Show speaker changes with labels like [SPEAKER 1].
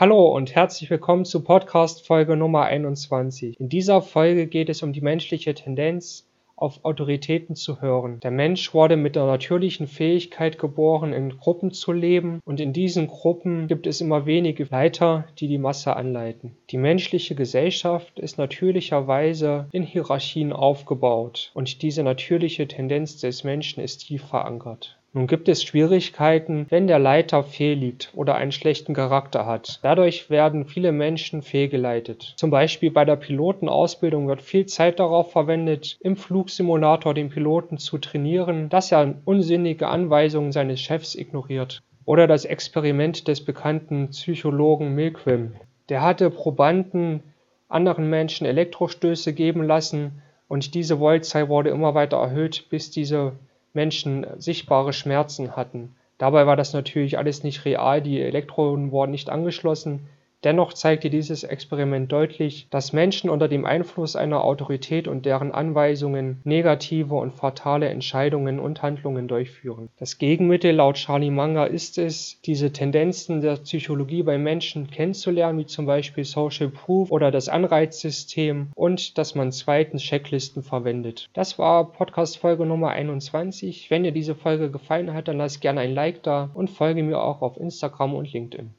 [SPEAKER 1] Hallo und herzlich willkommen zu Podcast Folge Nummer 21. In dieser Folge geht es um die menschliche Tendenz, auf Autoritäten zu hören. Der Mensch wurde mit der natürlichen Fähigkeit geboren, in Gruppen zu leben und in diesen Gruppen gibt es immer wenige Leiter, die die Masse anleiten. Die menschliche Gesellschaft ist natürlicherweise in Hierarchien aufgebaut und diese natürliche Tendenz des Menschen ist tief verankert. Nun gibt es Schwierigkeiten, wenn der Leiter fehlliegt oder einen schlechten Charakter hat. Dadurch werden viele Menschen fehlgeleitet. Zum Beispiel bei der Pilotenausbildung wird viel Zeit darauf verwendet, im Flugsimulator den Piloten zu trainieren, dass er unsinnige Anweisungen seines Chefs ignoriert. Oder das Experiment des bekannten Psychologen Milquim. Der hatte Probanden anderen Menschen Elektrostöße geben lassen und diese Voltzahl wurde immer weiter erhöht, bis diese Menschen sichtbare Schmerzen hatten. Dabei war das natürlich alles nicht real, die Elektroden wurden nicht angeschlossen Dennoch zeigte dieses Experiment deutlich, dass Menschen unter dem Einfluss einer Autorität und deren Anweisungen negative und fatale Entscheidungen und Handlungen durchführen. Das Gegenmittel laut Charlie Munger ist es, diese Tendenzen der Psychologie bei Menschen kennenzulernen, wie zum Beispiel Social Proof oder das Anreizsystem und dass man zweitens Checklisten verwendet. Das war Podcast Folge Nummer 21. Wenn dir diese Folge gefallen hat, dann lass gerne ein Like da und folge mir auch auf Instagram und LinkedIn.